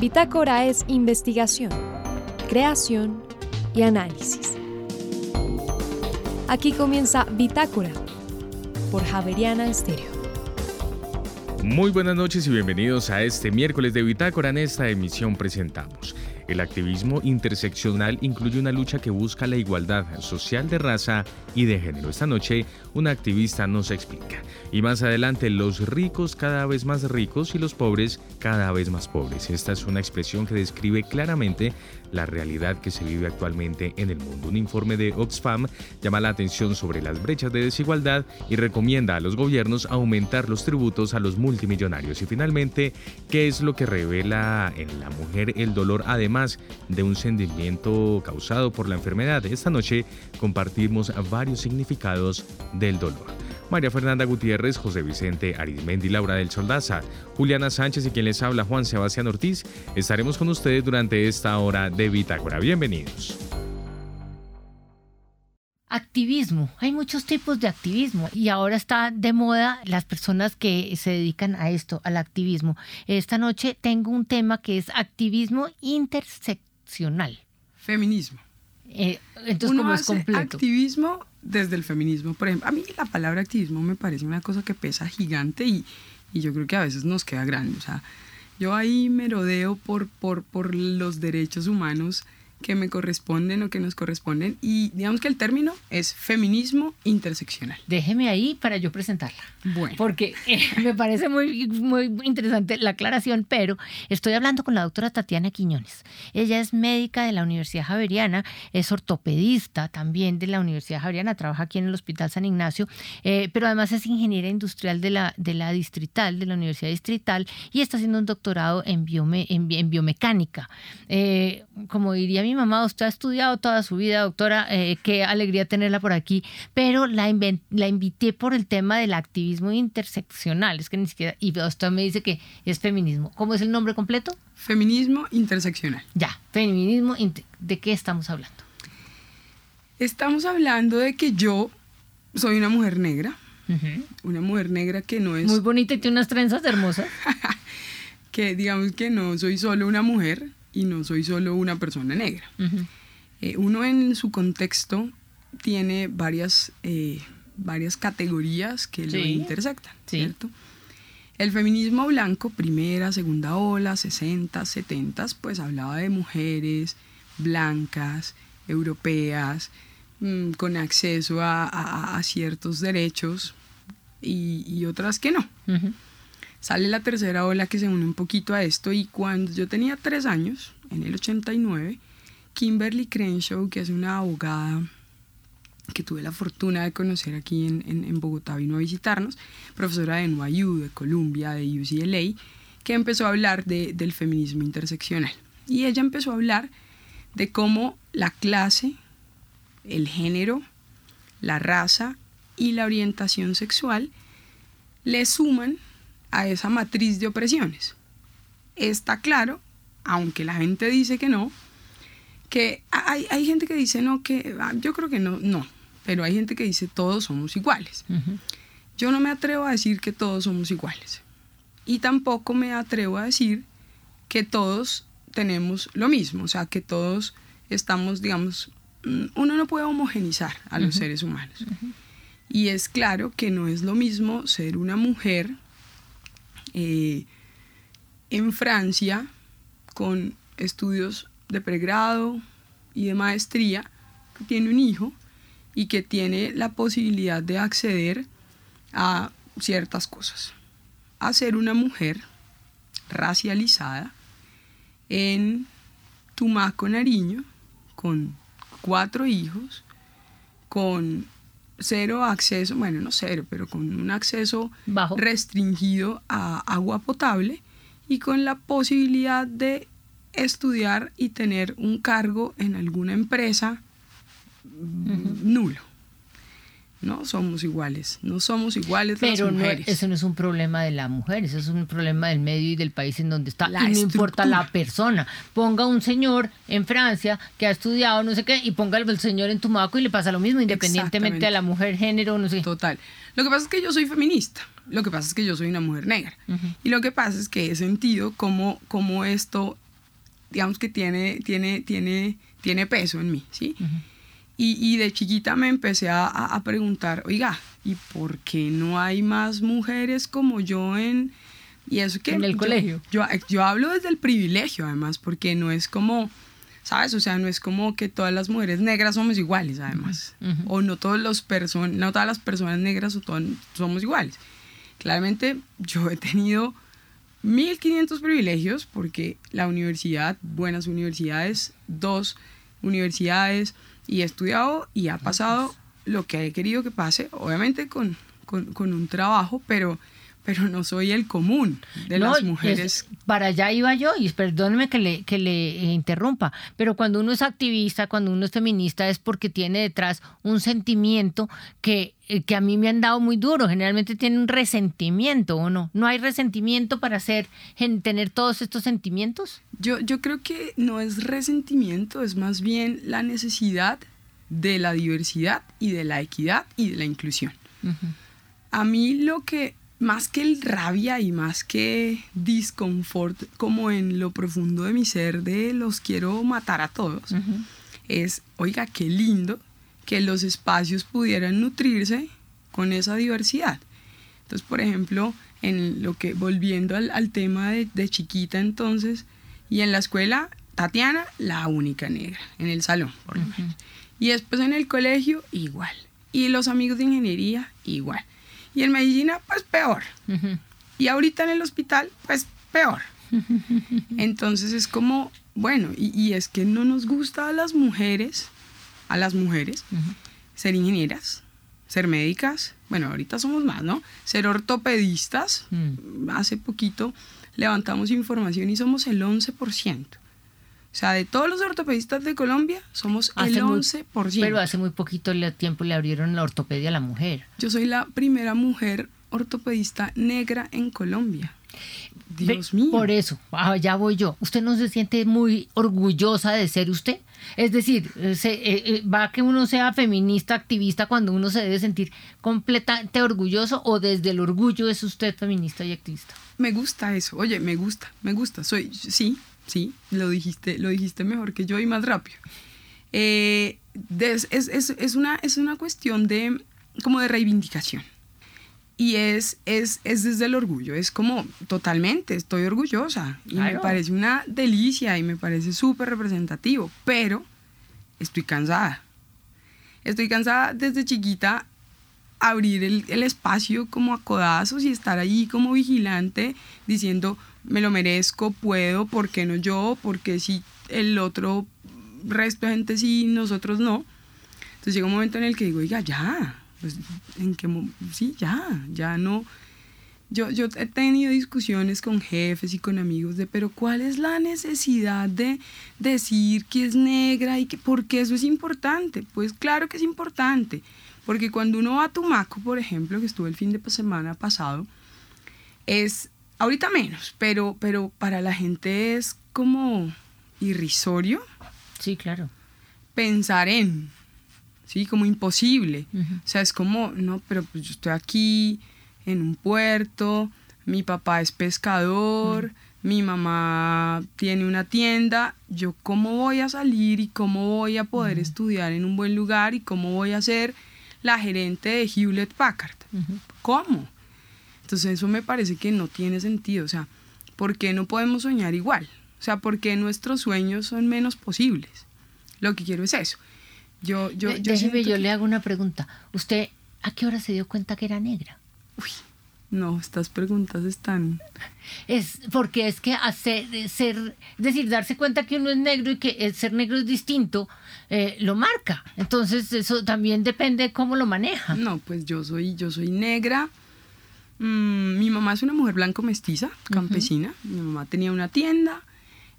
Bitácora es investigación, creación y análisis. Aquí comienza Bitácora por Javeriana Estéreo. Muy buenas noches y bienvenidos a este miércoles de Bitácora. En esta emisión presentamos el activismo interseccional incluye una lucha que busca la igualdad social de raza y de género. Esta noche, una activista nos explica. Y más adelante, los ricos cada vez más ricos y los pobres cada vez más pobres. Esta es una expresión que describe claramente la realidad que se vive actualmente en el mundo. Un informe de Oxfam llama la atención sobre las brechas de desigualdad y recomienda a los gobiernos aumentar los tributos a los multimillonarios. Y finalmente, ¿qué es lo que revela en la mujer el dolor además de un sentimiento causado por la enfermedad? Esta noche compartimos varios significados del dolor. María Fernanda Gutiérrez, José Vicente Arizmendi, Laura del Soldaza, Juliana Sánchez y quien les habla Juan Sebastián Ortiz, estaremos con ustedes durante esta hora de Bitácora. Bienvenidos. Activismo. Hay muchos tipos de activismo y ahora está de moda las personas que se dedican a esto, al activismo. Esta noche tengo un tema que es activismo interseccional. Feminismo. Eh, entonces, ¿cómo es completo? Activismo desde el feminismo. Por ejemplo, a mí la palabra activismo me parece una cosa que pesa gigante y, y yo creo que a veces nos queda grande. O sea, yo ahí me rodeo por, por, por los derechos humanos que me corresponden o que nos corresponden y digamos que el término es feminismo interseccional. Déjeme ahí para yo presentarla. Bueno. Porque eh, me parece muy, muy interesante la aclaración, pero estoy hablando con la doctora Tatiana Quiñones. Ella es médica de la Universidad Javeriana, es ortopedista también de la Universidad Javeriana, trabaja aquí en el Hospital San Ignacio, eh, pero además es ingeniera industrial de la, de la Distrital, de la Universidad Distrital, y está haciendo un doctorado en, biome, en, biomecánica. Eh, como diría mi mamá, usted ha estudiado toda su vida, doctora, eh, qué alegría tenerla por aquí, pero la, la invité por el tema del activismo interseccional, es que ni siquiera, y usted me dice que es feminismo. ¿Cómo es el nombre completo? Feminismo interseccional. Ya, feminismo, ¿de qué estamos hablando? Estamos hablando de que yo soy una mujer negra, una mujer negra que no es... Muy bonita y tiene unas trenzas hermosas. que digamos que no soy solo una mujer, y no soy solo una persona negra. Eh, uno en su contexto tiene varias, eh, varias categorías que lo intersectan, ¿cierto? El feminismo blanco, primera, segunda ola, 60, 70, pues hablaba de mujeres blancas, europeas, mm, con acceso a, ciertos derechos y, otras que no. Sale la tercera ola que se une un poquito a esto y cuando yo tenía tres años, en el 89, Kimberly Crenshaw, que es una abogada que tuve la fortuna de conocer aquí en, en, Bogotá, vino a visitarnos, profesora de NYU, de Columbia, de UCLA, que empezó a hablar de, del feminismo interseccional. Y ella empezó a hablar de cómo la clase, el género, la raza y la orientación sexual le suman a esa matriz de opresiones. Está claro, aunque la gente dice que no, que hay, hay gente que dice no, que ah, yo creo que no, no, pero hay gente que dice todos somos iguales. Yo no me atrevo a decir que todos somos iguales. Y tampoco me atrevo a decir que todos tenemos lo mismo, o sea, que todos estamos, digamos, mm, uno no puede homogenizar a los seres humanos. Y es claro que no es lo mismo ser una mujer en Francia con estudios de pregrado y de maestría, que tiene un hijo y que tiene la posibilidad de acceder a ciertas cosas. A ser una mujer racializada en Tumaco, Nariño, con cuatro hijos, con cero acceso, bueno, no cero, pero con un acceso restringido a agua potable y con la posibilidad de estudiar y tener un cargo en alguna empresa nulo no somos iguales, no somos iguales Pero las mujeres. Pero eso no es un problema de la mujer, eso es un problema del medio y del país en donde está. y no importa la persona. Ponga un señor en Francia que ha estudiado no sé qué y ponga el señor en Tumaco y le pasa lo mismo, independientemente de la mujer, género, no sé. Total. Lo que pasa es que yo soy feminista, lo que pasa es que yo soy una mujer negra. Y lo que pasa es que he sentido cómo, cómo esto digamos que tiene, tiene, tiene, tiene peso en mí, ¿sí? Y, y, de chiquita me empecé a, a, preguntar, oiga, ¿y por qué no hay más mujeres como yo en... Y eso que... En el colegio. Yo, yo hablo desde el privilegio, además, porque no es como... ¿Sabes? O sea, no es como que todas las mujeres negras somos iguales, además. O no, todos los no todas las personas negras o somos iguales. Claramente yo he tenido 1500 privilegios porque la universidad, buenas universidades, dos universidades, y he estudiado y ha pasado lo que he querido que pase, obviamente con, con, con un trabajo, pero pero no soy el común de las mujeres. para allá iba yo, y perdóneme que le, que le interrumpa, pero cuando uno es activista, cuando uno es feminista, es porque tiene detrás un sentimiento que, eh, que a mí me han dado muy duro. Generalmente tiene un resentimiento, ¿o no? ¿No hay resentimiento para hacer, tener todos estos sentimientos? Yo, yo creo que no es resentimiento, es más bien la necesidad de la diversidad y de la equidad y de la inclusión. A mí lo que más que el rabia y más que disconfort como en lo profundo de mi ser de los quiero matar a todos, es, oiga, qué lindo que los espacios pudieran nutrirse con esa diversidad. Entonces, por ejemplo, en lo que, volviendo al, tema de, chiquita entonces, y en la escuela, Tatiana, la única negra, en el salón, por ejemplo. Y después en el colegio, igual. Y los amigos de ingeniería, igual. Y en medicina, pues peor. Y ahorita en el hospital, pues peor. Entonces es como, bueno, y, es que no nos gusta a las mujeres, a las mujeres, ser ingenieras, ser médicas, bueno, ahorita somos más, ¿no? Ser ortopedistas. Mm. Hace poquito levantamos información y somos el 11%. O sea, de todos los ortopedistas de Colombia, somos el 11%. pero hace muy poquito tiempo le abrieron la ortopedia a la mujer. Yo soy la primera mujer ortopedista negra en Colombia. Dios mío. Por eso, ah, ya voy yo. ¿Usted no se siente muy orgullosa de ser usted? Es decir, se, eh, eh, va que uno sea feminista, activista, cuando uno se debe sentir completamente orgulloso o desde el orgullo es usted feminista y activista. Me gusta eso. Oye, me gusta, me gusta. Soy, sí, sí, lo dijiste, lo dijiste mejor que yo y más rápido. Eh, es, una, es una cuestión de, como de reivindicación. Y es, es, es desde el orgullo, es como totalmente, estoy orgullosa y me parece una delicia y me parece súper representativo, pero estoy cansada. Estoy cansada desde chiquita abrir el, el, espacio como a codazos y estar ahí como vigilante diciendo, me lo merezco, puedo, ¿por qué no yo? Porque si el otro resto de gente sí, nosotros no. Entonces llega un momento en el que digo, oiga, ya, pues, ¿en qué sí, ya, ya no. Yo, yo he tenido discusiones con jefes y con amigos de, pero ¿cuál es la necesidad de decir que es negra y que, por qué eso es importante? Pues claro que es importante, porque cuando uno va a Tumaco, por ejemplo, que estuve el fin de semana pasado, es Ahorita menos, pero, pero para la gente es como irrisorio. Sí, claro. Pensar en, sí, como imposible. O sea, es como, no, pero pues yo estoy aquí en un puerto, mi papá es pescador, mi mamá tiene una tienda, yo cómo voy a salir y cómo voy a poder estudiar en un buen lugar y cómo voy a ser la gerente de Hewlett Packard. ¿Cómo? Entonces eso me parece que no tiene sentido. O sea, ¿por qué no podemos soñar igual? O sea, ¿por qué nuestros sueños son menos posibles? Lo que quiero es eso. Yo, yo, yo, Déjeme, yo le hago una pregunta. ¿Usted a qué hora se dio cuenta que era negra? Uy, no, estas preguntas están... Es porque es que hacer, ser, es decir, darse cuenta que uno es negro y que ser negro es distinto, eh, lo marca. Entonces eso también depende de cómo lo maneja. No, pues yo soy, yo soy negra Mm, mi mamá es una mujer blanco mestiza, campesina. Mi mamá tenía una tienda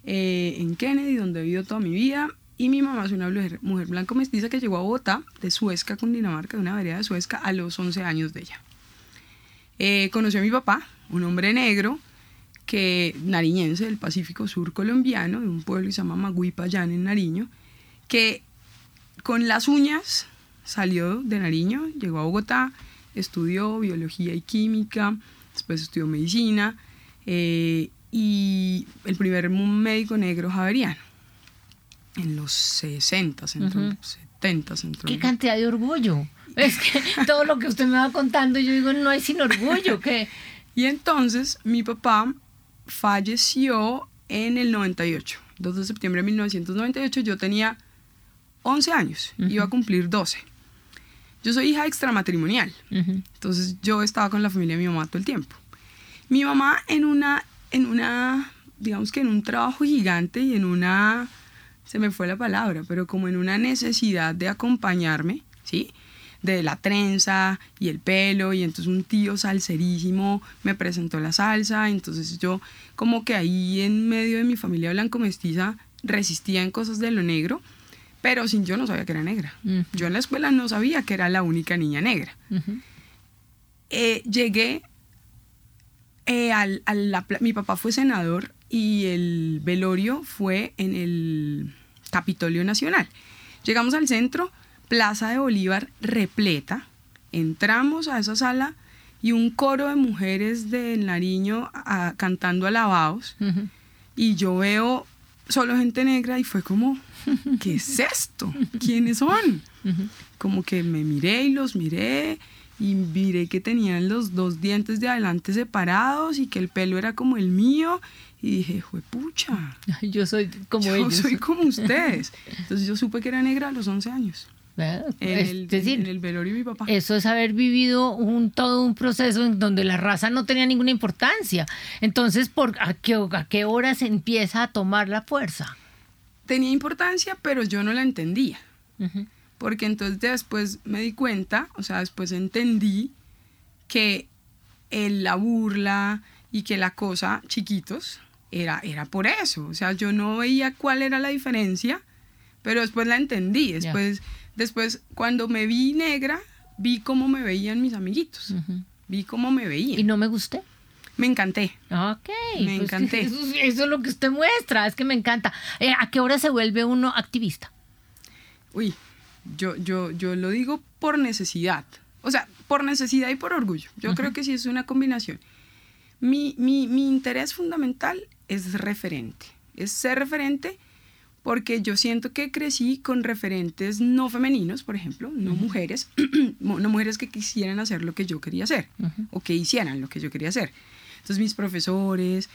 eh, en Kennedy, donde he vivido toda mi vida. Y mi mamá es una mujer, blanco mestiza que llegó a Bogotá, de Suezca, Dinamarca, de una vereda de Suezca, a los 11 años de ella. Eh, conoció a mi papá, un hombre negro, que nariñense del Pacífico Sur colombiano, de un pueblo que se llama Maguipayán en Nariño, que con las uñas salió de Nariño, llegó a Bogotá, estudió biología y química, después estudió medicina eh, y, el primer médico negro javeriano. En los 60, entró, uh 70 entró. Qué cantidad de orgullo. Es que todo lo que usted me va contando, yo digo, no hay sin orgullo. que Y entonces mi papá falleció en el 98, 2 de septiembre de 1998. Yo tenía 11 años, iba a cumplir 12. Yo soy hija extramatrimonial, entonces yo estaba con la familia de mi mamá todo el tiempo. Mi mamá en una, en una, digamos que en un trabajo gigante y en una, se me fue la palabra, pero como en una necesidad de acompañarme, ¿sí? de la trenza y el pelo y entonces un tío salserísimo me presentó la salsa, entonces yo como que ahí en medio de mi familia blanco mestiza resistía en cosas de lo negro pero sin yo no sabía que era negra. Yo en la escuela no sabía que era la única niña negra. Eh, llegué, eh, al, mi papá fue senador y el velorio fue en el Capitolio Nacional. Llegamos al centro, Plaza de Bolívar repleta, entramos a esa sala y un coro de mujeres de Nariño cantando alabados y yo veo solo gente negra y fue como ¿qué es esto? ¿Quiénes son? Como que me miré y los miré y miré que tenían los dos dientes de adelante separados y que el pelo era como el mío y dije, pucha, yo soy como yo ellos. soy como ustedes. Entonces yo supe que era negra a los 11 años. En el, decir, en el velorio de mi papá. Eso es haber vivido un, todo un proceso en donde la raza no tenía ninguna importancia. Entonces, ¿por, a, qué, ¿a qué hora se empieza a tomar la fuerza? tenía importancia, pero yo no la entendía. Porque entonces después me di cuenta, o sea, después entendí que el, la burla y que la cosa, chiquitos, era, era por eso. O sea, yo no veía cuál era la diferencia, pero después la entendí. Después, después cuando me vi negra, vi cómo me veían mis amiguitos. Vi cómo me veían. ¿Y no me gusté? Me encanté. Ok. Me pues encanté. Eso, es lo que usted muestra, es que me encanta. Eh, ¿A qué hora se vuelve uno activista? Uy, yo, yo, yo lo digo por necesidad. O sea, por necesidad y por orgullo. Yo creo que sí es una combinación. Mi, mi, mi interés fundamental es referente. Es ser referente porque yo siento que crecí con referentes no femeninos, por ejemplo, no mujeres, no mujeres que quisieran hacer lo que yo quería hacer o que hicieran lo que yo quería hacer. Entonces mis profesores,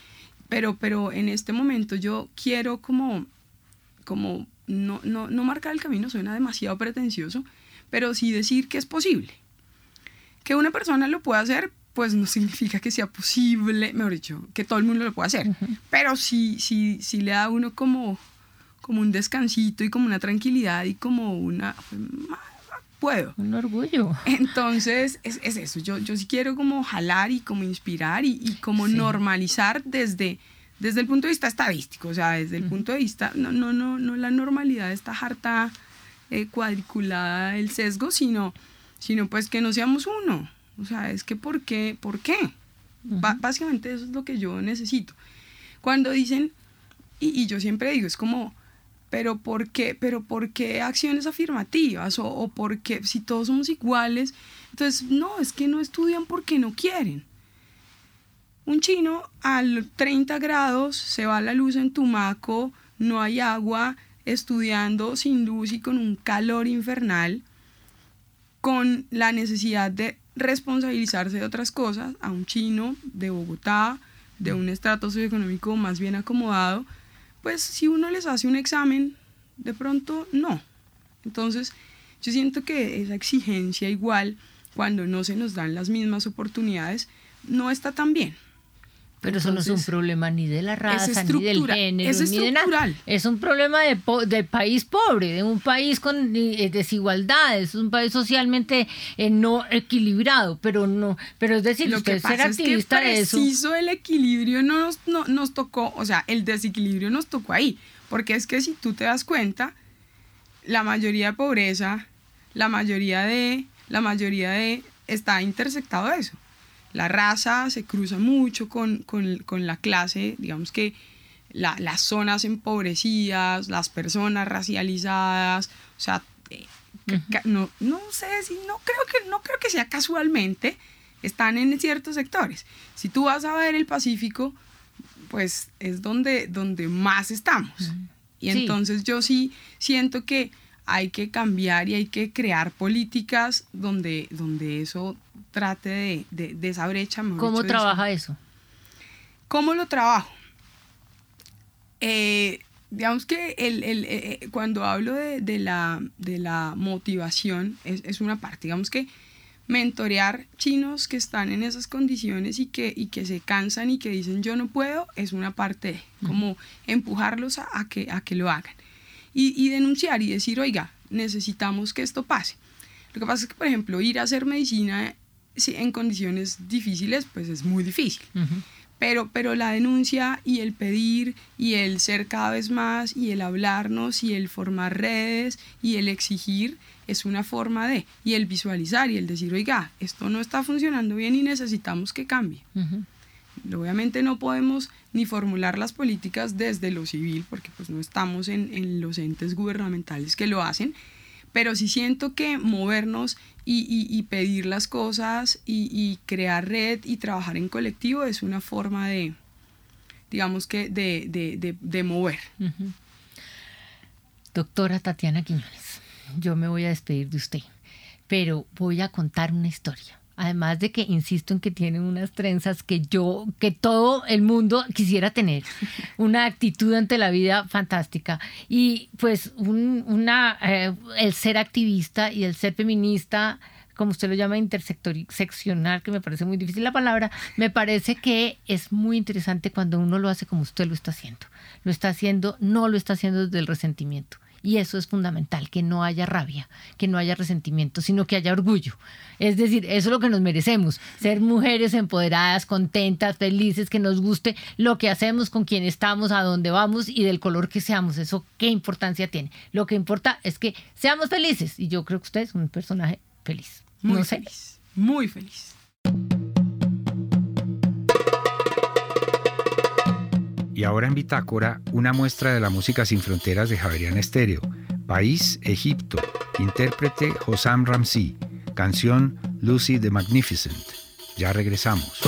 pero, pero en este momento yo quiero como, como no, no, no marcar el camino, suena demasiado pretencioso, pero sí decir que es posible. Que una persona lo pueda hacer, pues no significa que sea posible, mejor dicho, que todo el mundo lo pueda hacer, pero sí, sí, sí le da a uno como, como un descansito y como una tranquilidad y como una puedo. Un orgullo. Entonces, es, es eso. Yo, yo sí quiero como jalar y como inspirar y, y como normalizar desde, desde el punto de vista estadístico. O sea, desde el punto de vista, no, no, no, no la normalidad de esta harta eh, cuadriculada el sesgo, sino, sino pues que no seamos uno. O sea, es que ¿por qué? ¿Por qué? básicamente eso es lo que yo necesito. Cuando dicen, y, y yo siempre digo, es como pero ¿por qué, pero ¿por qué acciones afirmativas? O, o porque si todos somos iguales, entonces no, es que no estudian porque no quieren. Un chino a 30 grados se va la luz en Tumaco, no hay agua, estudiando sin luz y con un calor infernal, con la necesidad de responsabilizarse de otras cosas, a un chino de Bogotá, de un estrato socioeconómico más bien acomodado, pues si uno les hace un examen, de pronto no. Entonces, yo siento que esa exigencia igual, cuando no se nos dan las mismas oportunidades, no está tan bien. Pero eso no es un problema ni de la raza, ni del género, es ni de nada. Es un problema de, país pobre, de un país con eh, desigualdades, es un país socialmente eh, no equilibrado, pero no, pero es decir, lo que ser activista es que preciso el equilibrio nos, no, nos tocó, o sea, el desequilibrio nos tocó ahí, porque es que si tú te das cuenta, la mayoría de pobreza, la mayoría de, la mayoría de, está intersectado eso la raza se cruza mucho con, la clase, digamos que las zonas empobrecidas, las personas racializadas, o sea, eh, no, no sé si, no creo, que, no creo que sea casualmente, están en ciertos sectores. Si tú vas a ver el Pacífico, pues es donde, donde más estamos. Y entonces yo sí siento que hay que cambiar y hay que crear políticas donde, donde eso trate de, de, esa brecha. ¿Cómo trabaja eso? ¿Cómo lo trabajo? Eh, digamos que el, el, eh, eh, cuando hablo de, de, la, de la motivación es, es, una parte, digamos que mentorear chinos que están en esas condiciones y que, y que se cansan y que dicen yo no puedo es una parte como empujarlos a, a, que, a que lo hagan y, y, denunciar y decir oiga necesitamos que esto pase lo que pasa es que por ejemplo ir a hacer medicina en condiciones difíciles pues es muy difícil. Pero, pero la denuncia y el pedir y el ser cada vez más y el hablarnos y el formar redes y el exigir es una forma de, y el visualizar y el decir, oiga, esto no está funcionando bien y necesitamos que cambie. Obviamente no podemos ni formular las políticas desde lo civil, porque pues no estamos en, en los entes gubernamentales que lo hacen, pero sí siento que movernos y, pedir las cosas y, crear red y trabajar en colectivo es una forma de, digamos que, de, mover. Doctora Tatiana Quiñones, yo me voy a despedir de usted, pero voy a contar una historia. Además de que insisto en que tiene unas trenzas que yo, que todo el mundo quisiera tener, una actitud ante la vida fantástica. Y pues una, eh, el ser activista y el ser feminista, como usted lo llama, interseccional, que me parece muy difícil la palabra, me parece que es muy interesante cuando uno lo hace como usted lo está haciendo. Lo está haciendo, no lo está haciendo desde el resentimiento. Y eso es fundamental, que no haya rabia, que no haya resentimiento, sino que haya orgullo. Es decir, eso es lo que nos merecemos, ser mujeres empoderadas, contentas, felices, que nos guste lo que hacemos, con quien estamos, a dónde vamos y del color que seamos. Eso qué importancia tiene. Lo que importa es que seamos felices. Y yo creo que usted es un personaje feliz. Muy feliz. Muy feliz. Y ahora en Bitácora, una muestra de la música sin fronteras de Javerian Estéreo. País, Egipto. Intérprete, Hossam Ramsey. Canción, Lucy the Magnificent. Ya regresamos.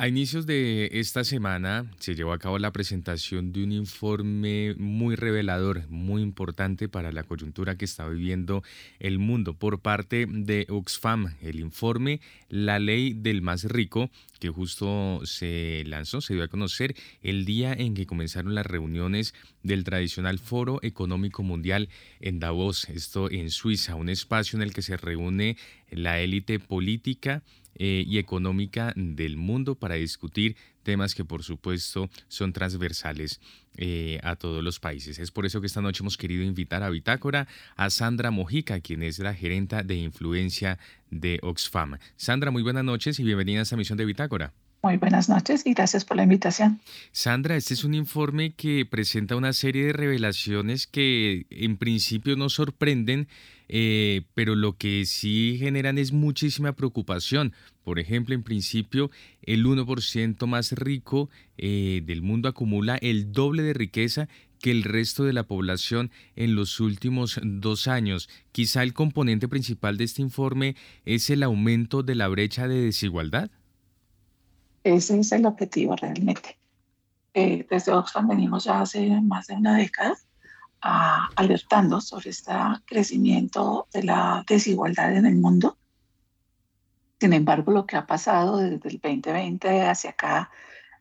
A inicios de esta semana se llevó a cabo la presentación de un informe muy revelador, muy importante para la coyuntura que está viviendo el mundo por parte de Oxfam. El informe La ley del más rico, que justo se lanzó, se dio a conocer el día en que comenzaron las reuniones del tradicional Foro Económico Mundial en Davos, esto en Suiza, un espacio en el que se reúne la élite política, eh, y económica del mundo para discutir temas que por supuesto son transversales eh, a todos los países. Es por eso que esta noche hemos querido invitar a Bitácora a Sandra Mojica, quien es la gerenta de influencia de Oxfam. Sandra, muy buenas noches y bienvenida a esta misión de Bitácora. Muy buenas noches y gracias por la invitación. Sandra, este es un informe que presenta una serie de revelaciones que en principio nos sorprenden, eh, pero lo que sí generan es muchísima preocupación. Por ejemplo, en principio, el 1% más rico eh, del mundo acumula el doble de riqueza que el resto de la población en los últimos dos años. Quizá el componente principal de este informe es el aumento de la brecha de desigualdad. Ese es el objetivo realmente. Eh, desde Oxfam venimos ya hace más de una década ah, alertando sobre este crecimiento de la desigualdad en el mundo. Sin embargo, lo que ha pasado desde el 2020 hacia acá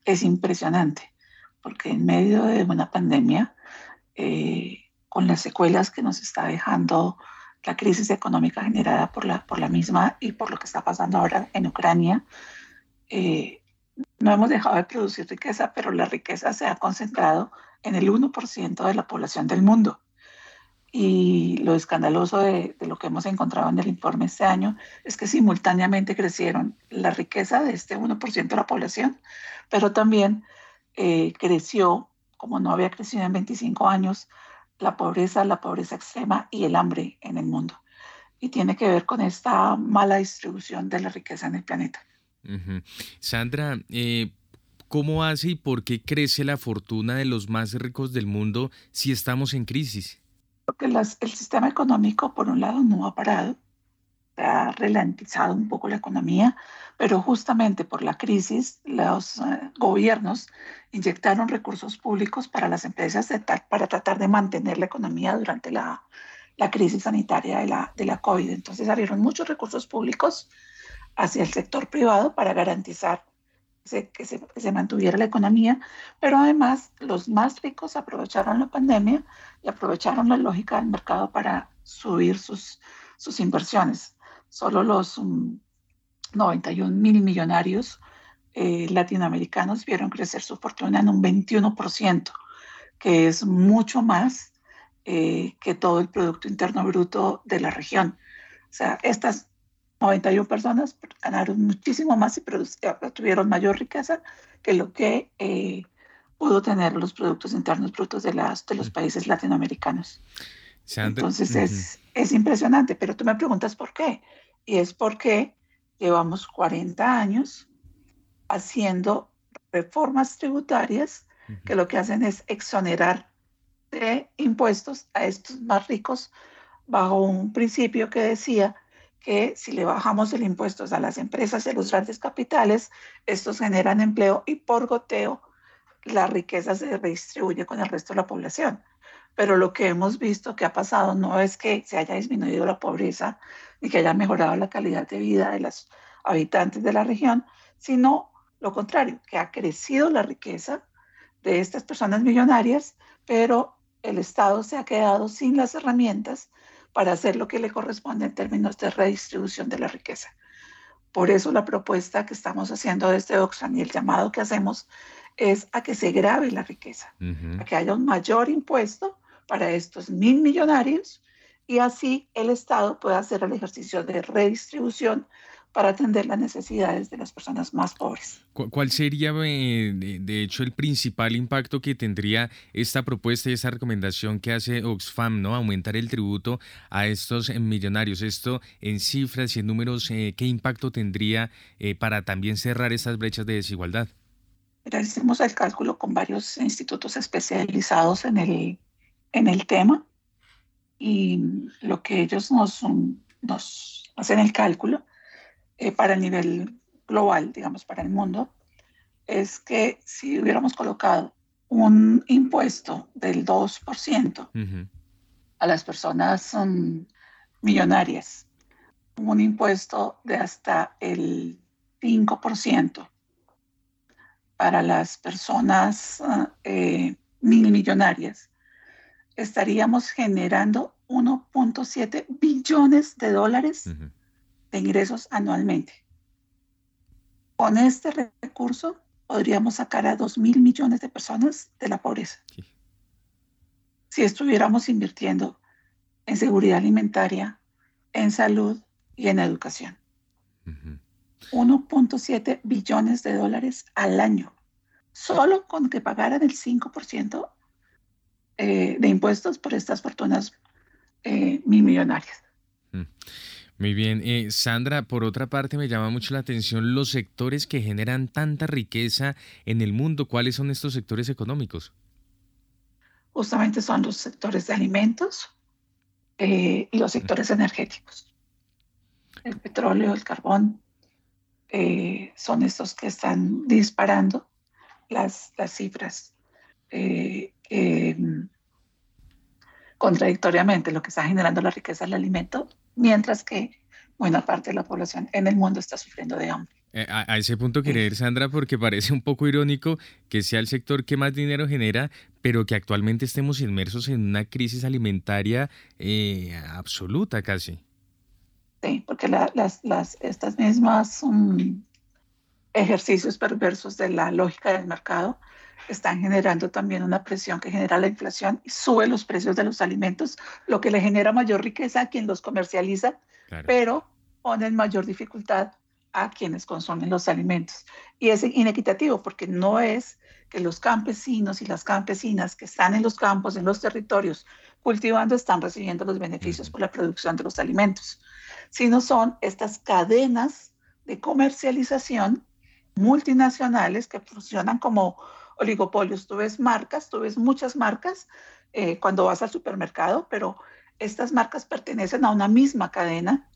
es impresionante, porque en medio de una pandemia, eh, con las secuelas que nos está dejando la crisis económica generada por la, por la misma y por lo que está pasando ahora en Ucrania, eh, no hemos dejado de producir riqueza, pero la riqueza se ha concentrado en el 1% de la población del mundo. Y lo escandaloso de, lo que hemos encontrado en el informe este año es que simultáneamente crecieron la riqueza de este 1% de la población, pero también eh, creció, como no había crecido en 25 años, la pobreza, la pobreza extrema y el hambre en el mundo. Y tiene que ver con esta mala distribución de la riqueza en el planeta. Sandra, eh, ¿cómo hace y por qué crece la fortuna de los más ricos del mundo si estamos en crisis? Porque el sistema económico, por un lado, no ha parado, ha ralentizado un poco la economía, pero justamente por la crisis, los eh, gobiernos inyectaron recursos públicos para las empresas para tratar de mantener la economía durante la, la crisis sanitaria de la, de la COVID. Entonces abrieron muchos recursos públicos hacia el sector privado para garantizar que se, que se, mantuviera la economía, pero además los más ricos aprovecharon la pandemia y aprovecharon la lógica del mercado para subir sus, sus inversiones. Solo los 91 mm, mil millonarios eh, latinoamericanos vieron crecer su fortuna en un 21%, que es mucho más eh, que todo el Producto Interno Bruto de la región. O sea, estas 91 personas ganaron muchísimo más y tuvieron mayor riqueza que lo que eh, pudo tener los productos internos brutos de, las, de los países latinoamericanos. Entonces es, es impresionante, pero tú me preguntas por qué. Y es porque llevamos 40 años haciendo reformas tributarias que lo que hacen es exonerar de impuestos a estos más ricos bajo un principio que decía que si le bajamos el impuesto a las empresas y a los grandes capitales, estos generan empleo y por goteo la riqueza se redistribuye con el resto de la población. Pero lo que hemos visto que ha pasado no es que se haya disminuido la pobreza ni que haya mejorado la calidad de vida de los habitantes de la región, sino lo contrario, que ha crecido la riqueza de estas personas millonarias, pero el Estado se ha quedado sin las herramientas para hacer lo que le corresponde en términos de redistribución de la riqueza. Por eso la propuesta que estamos haciendo desde Oxfam y el llamado que hacemos es a que se grave la riqueza, a que haya un mayor impuesto para estos mil millonarios y así el Estado pueda hacer el ejercicio de redistribución para atender las necesidades de las personas más pobres. ¿Cuál sería, eh, de hecho, el principal impacto que tendría esta propuesta y esta recomendación que hace Oxfam, ¿no? Aumentar el tributo a estos eh, millonarios. Esto en cifras y en números, eh, ¿qué impacto tendría para también cerrar estas brechas de desigualdad? hicimos el cálculo con varios institutos especializados en el, en el tema y lo que ellos nos, nos hacen el cálculo eh, para el nivel global, digamos, para el mundo, es que si hubiéramos colocado un impuesto del 2% a las personas millonarias, un impuesto de hasta el 5% para las personas eh, mil millonarias, estaríamos generando 1.7 billones de dólares de ingresos anualmente. Con este recurso podríamos sacar a 2 mil millones de personas de la pobreza. Si estuviéramos invirtiendo en seguridad alimentaria, en salud y en educación. 1.7 billones de dólares al año, solo con que pagaran el 5% eh, de impuestos por estas fortunas eh, millonarias. Mm. Muy bien. Eh, Sandra, por otra parte, me llama mucho la atención los sectores que generan tanta riqueza en el mundo. ¿Cuáles son estos sectores económicos? Justamente son los sectores de alimentos eh, y los sectores energéticos. El petróleo, el carbón, eh, son estos que están disparando las, las cifras. Contradictoriamente, lo que está generando la riqueza es el alimento mientras que buena parte de la población en el mundo está sufriendo de hambre. Eh, a, ese punto quería ir, Sandra, porque parece un poco irónico que sea el sector que más dinero genera, pero que actualmente estemos inmersos en una crisis alimentaria eh, absoluta casi. Sí, porque las, las, estas mismas ejercicios perversos de la lógica del mercado están generando también una presión que genera la inflación y sube los precios de los alimentos, lo que le genera mayor riqueza a quien los comercializa, pero pone en mayor dificultad a quienes consumen los alimentos. Y es inequitativo porque no es que los campesinos y las campesinas que están en los campos, en los territorios, cultivando, están recibiendo los beneficios por la producción de los alimentos, sino son estas cadenas de comercialización multinacionales que funcionan como oligopolios. Tú ves marcas, tú ves muchas marcas eh, cuando vas al supermercado, pero estas marcas pertenecen a una misma cadena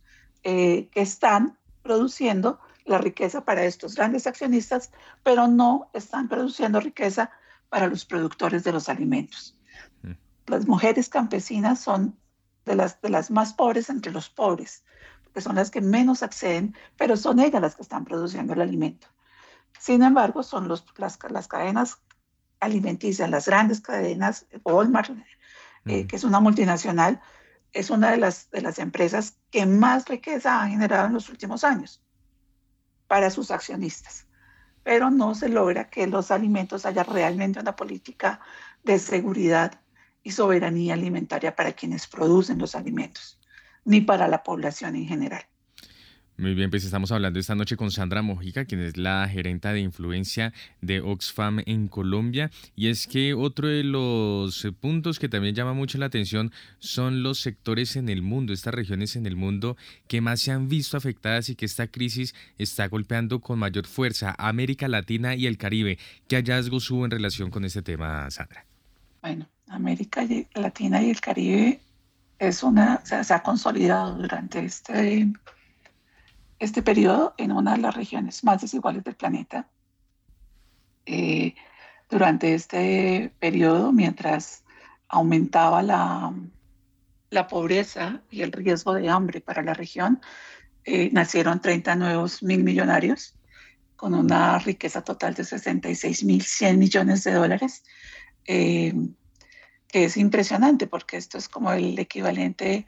eh, que están produciendo la riqueza para estos grandes accionistas, pero no están produciendo riqueza para los productores de los alimentos. Mm. Las mujeres campesinas son de las, de las más pobres entre los pobres, porque son las que menos acceden, pero son ellas las que están produciendo el alimento. Sin embargo, son los, las, las cadenas alimenticias, las grandes cadenas, Walmart, eh, mm. que es una multinacional, es una de las, de las empresas que más riqueza ha generado en los últimos años para sus accionistas. Pero no se logra que los alimentos haya realmente una política de seguridad y soberanía alimentaria para quienes producen los alimentos, ni para la población en general. Muy bien, pues estamos hablando esta noche con Sandra Mojica, quien es la gerenta de influencia de Oxfam en Colombia. Y es que otro de los puntos que también llama mucho la atención son los sectores en el mundo, estas regiones en el mundo que más se han visto afectadas y que esta crisis está golpeando con mayor fuerza América Latina y el Caribe. ¿Qué hallazgos hubo en relación con este tema, Sandra? Bueno, América Latina y el Caribe es una, se ha consolidado durante este este periodo en una de las regiones más desiguales del planeta. Eh, durante este periodo, mientras aumentaba la, la, pobreza y el riesgo de hambre para la región, eh, nacieron 30 nuevos mil millonarios con una riqueza total de 66 mil 100 millones de dólares, eh, que es impresionante porque esto es como el equivalente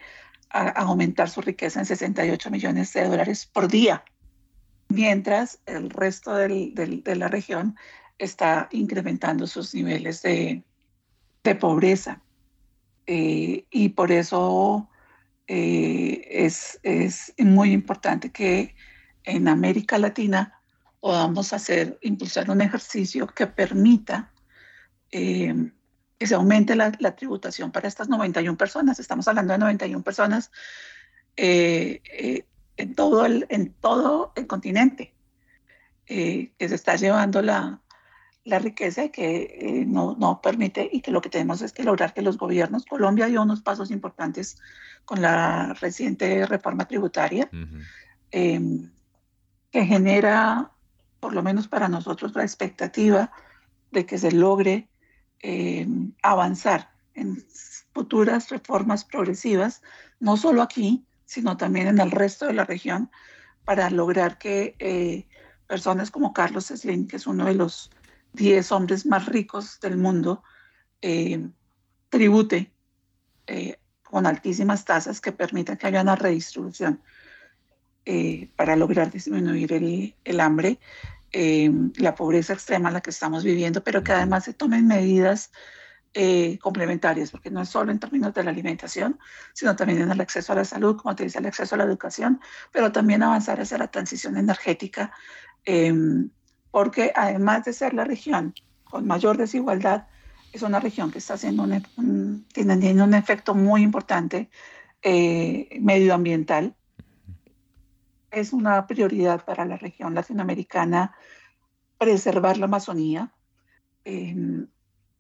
a, aumentar su riqueza en 68 millones de dólares por día, mientras el resto de la región está incrementando sus niveles de, pobreza. Eh, y por eso eh, es, muy importante que en América Latina podamos hacer, impulsar un ejercicio que permita eh, que se aumente la, tributación para estas 91 personas. Estamos hablando de 91 personas eh, eh, en, todo el, en todo el continente, eh, que se está llevando la, la riqueza y que no, no, permite y que lo que tenemos es que lograr que los gobiernos, Colombia dio unos pasos importantes con la reciente reforma tributaria, em, que genera, por lo menos para nosotros, la expectativa de que se logre eh, avanzar en futuras reformas progresivas, no solo aquí, sino también en el resto de la región, para lograr que eh, personas como Carlos Slim, que es uno de los 10 hombres más ricos del mundo, eh, tribute con altísimas tasas que permitan que haya una redistribución para lograr disminuir el, el hambre eh, la pobreza extrema en la que estamos viviendo, pero que además se tomen medidas eh, complementarias, porque no es solo en términos de la alimentación, sino también en el acceso a la salud, como te dice, el acceso a la educación, pero también avanzar hacia la transición energética, em, porque además de ser la región con mayor desigualdad, es una región que está haciendo un, teniendo un efecto muy importante eh, medioambiental es una prioridad para la región latinoamericana preservar la Amazonía. Em,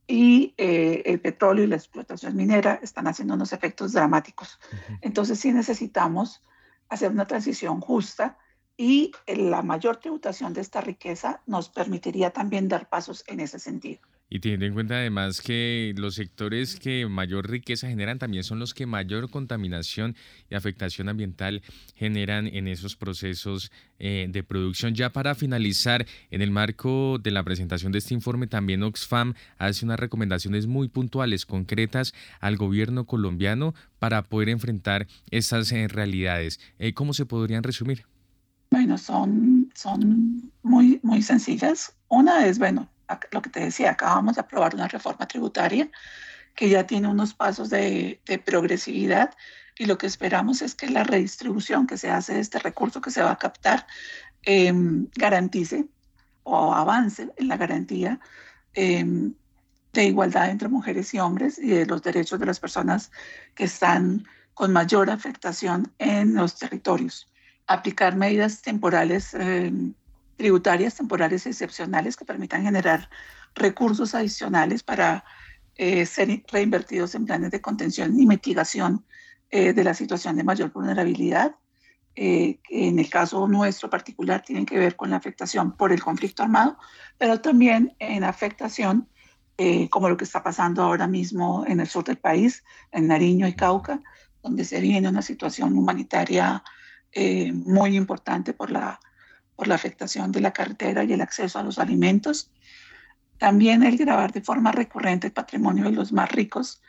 y eh, el petróleo y la explotación minera están haciendo unos efectos dramáticos. Entonces sí necesitamos hacer una transición justa y la mayor tributación de esta riqueza nos permitiría también dar pasos en ese sentido. Y teniendo en cuenta además que los sectores que mayor riqueza generan también son los que mayor contaminación y afectación ambiental generan en esos procesos eh, de producción. Ya para finalizar, en el marco de la presentación de este informe, también Oxfam hace unas recomendaciones muy puntuales, concretas al gobierno colombiano para poder enfrentar esas eh, realidades. Eh, ¿Cómo se podrían resumir? Bueno, son son muy, muy sencillas. Una es, bueno, lo que te decía, acabamos de aprobar una reforma tributaria que ya tiene unos pasos de, de progresividad y lo que esperamos es que la redistribución que se hace de este recurso que se va a captar em, garantice o avance en la garantía em, de igualdad entre mujeres y hombres y de los derechos de las personas que están con mayor afectación en los territorios. Aplicar medidas temporales, em, tributarias temporales excepcionales que permitan generar recursos adicionales para eh, ser reinvertidos en planes de contención y mitigación eh, de la situación de mayor vulnerabilidad. Eh, que en el caso nuestro particular tienen que ver con la afectación por el conflicto armado, pero también en afectación eh, como lo que está pasando ahora mismo en el sur del país, en Nariño y Cauca, donde se viene una situación humanitaria muy importante por la, por la afectación de la carretera y el acceso a los alimentos. También el grabar de forma recurrente el patrimonio de los más ricos,